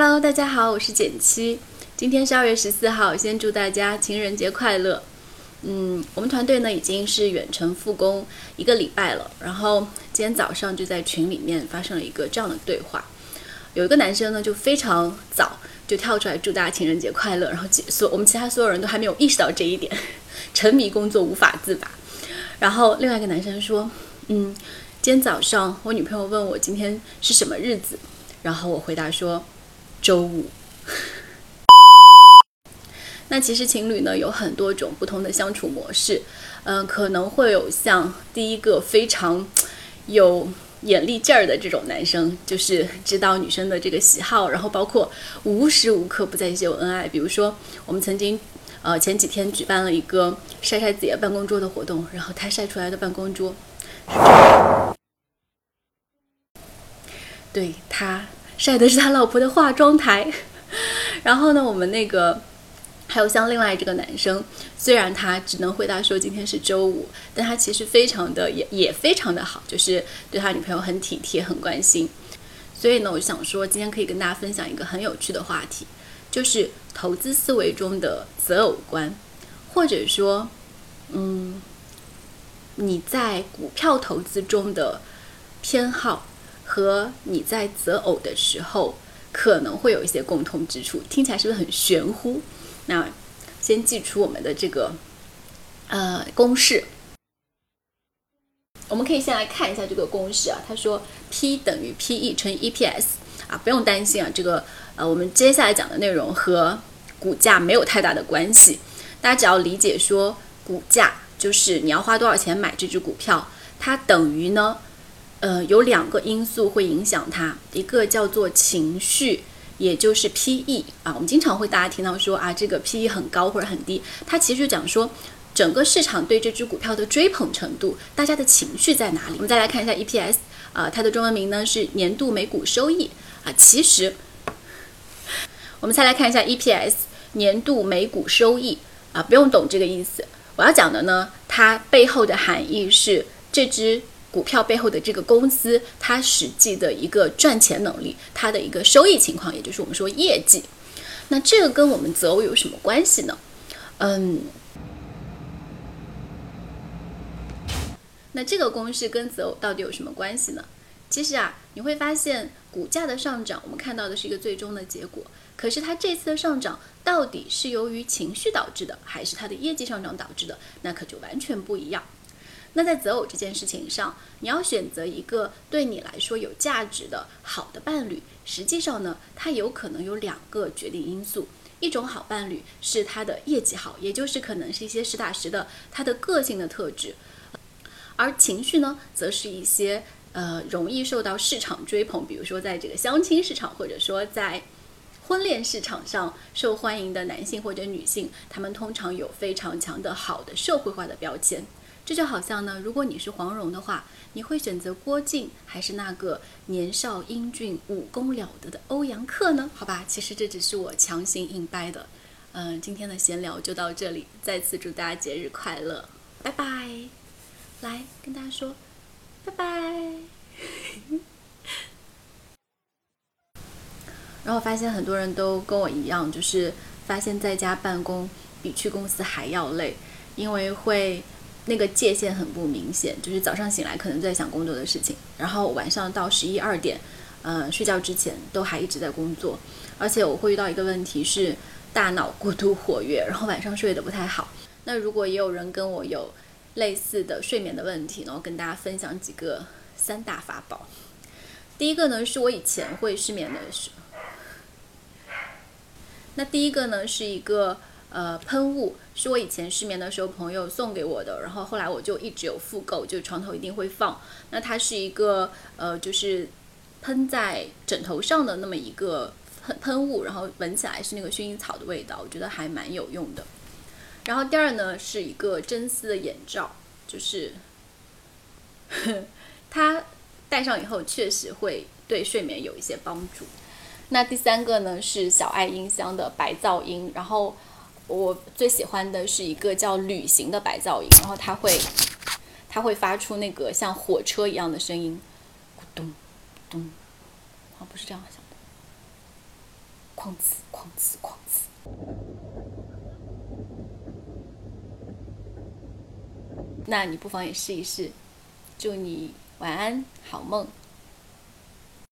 Hello，大家好，我是简七。今天是二月十四号，先祝大家情人节快乐。嗯，我们团队呢已经是远程复工一个礼拜了，然后今天早上就在群里面发生了一个这样的对话，有一个男生呢就非常早就跳出来祝大家情人节快乐，然后所我们其他所有人都还没有意识到这一点，沉迷工作无法自拔。然后另外一个男生说，嗯，今天早上我女朋友问我今天是什么日子，然后我回答说。周五，那其实情侣呢有很多种不同的相处模式，嗯，可能会有像第一个非常有眼力劲儿的这种男生，就是知道女生的这个喜好，然后包括无时无刻不在秀恩爱。比如说，我们曾经呃前几天举办了一个晒晒自己的办公桌的活动，然后他晒出来的办公桌，对他。晒的是他老婆的化妆台，然后呢，我们那个还有像另外这个男生，虽然他只能回答说今天是周五，但他其实非常的也也非常的好，就是对他女朋友很体贴很关心。所以呢，我就想说今天可以跟大家分享一个很有趣的话题，就是投资思维中的择偶观，或者说，嗯，你在股票投资中的偏好。和你在择偶的时候可能会有一些共通之处，听起来是不是很玄乎？那先记出我们的这个呃公式，我们可以先来看一下这个公式啊。他说 P 等于 PE 乘以 EPS 啊，不用担心啊，这个呃我们接下来讲的内容和股价没有太大的关系，大家只要理解说股价就是你要花多少钱买这只股票，它等于呢。呃，有两个因素会影响它，一个叫做情绪，也就是 P/E 啊。我们经常会大家听到说啊，这个 P/E 很高或者很低，它其实讲说整个市场对这只股票的追捧程度，大家的情绪在哪里。我们再来看一下 EPS 啊，它的中文名呢是年度每股收益啊。其实我们再来看一下 EPS 年度每股收益啊，不用懂这个意思。我要讲的呢，它背后的含义是这只。股票背后的这个公司，它实际的一个赚钱能力，它的一个收益情况，也就是我们说业绩。那这个跟我们择偶有什么关系呢？嗯，那这个公式跟择偶到底有什么关系呢？其实啊，你会发现股价的上涨，我们看到的是一个最终的结果。可是它这次的上涨到底是由于情绪导致的，还是它的业绩上涨导致的？那可就完全不一样。那在择偶这件事情上，你要选择一个对你来说有价值的好的伴侣，实际上呢，它有可能有两个决定因素。一种好伴侣是他的业绩好，也就是可能是一些实打实的他的个性的特质，而情绪呢，则是一些呃容易受到市场追捧，比如说在这个相亲市场，或者说在婚恋市场上受欢迎的男性或者女性，他们通常有非常强的好的社会化的标签。这就好像呢，如果你是黄蓉的话，你会选择郭靖还是那个年少英俊、武功了得的欧阳克呢？好吧，其实这只是我强行硬掰的。嗯，今天的闲聊就到这里，再次祝大家节日快乐，拜拜！来跟大家说拜拜。然后发现很多人都跟我一样，就是发现在家办公比去公司还要累，因为会。那个界限很不明显，就是早上醒来可能在想工作的事情，然后晚上到十一二点，呃，睡觉之前都还一直在工作，而且我会遇到一个问题是大脑过度活跃，然后晚上睡得不太好。那如果也有人跟我有类似的睡眠的问题呢，我跟大家分享几个三大法宝。第一个呢，是我以前会失眠的时候，那第一个呢是一个。呃，喷雾是我以前失眠的时候朋友送给我的，然后后来我就一直有复购，就床头一定会放。那它是一个呃，就是喷在枕头上的那么一个喷喷雾，然后闻起来是那个薰衣草的味道，我觉得还蛮有用的。然后第二呢，是一个真丝的眼罩，就是它戴上以后确实会对睡眠有一些帮助。那第三个呢，是小爱音箱的白噪音，然后。我最喜欢的是一个叫旅行的白噪音，然后它会，它会发出那个像火车一样的声音，咕咚，咚，啊，不是这样想的，哐呲哐呲哐呲。那你不妨也试一试。祝你晚安，好梦。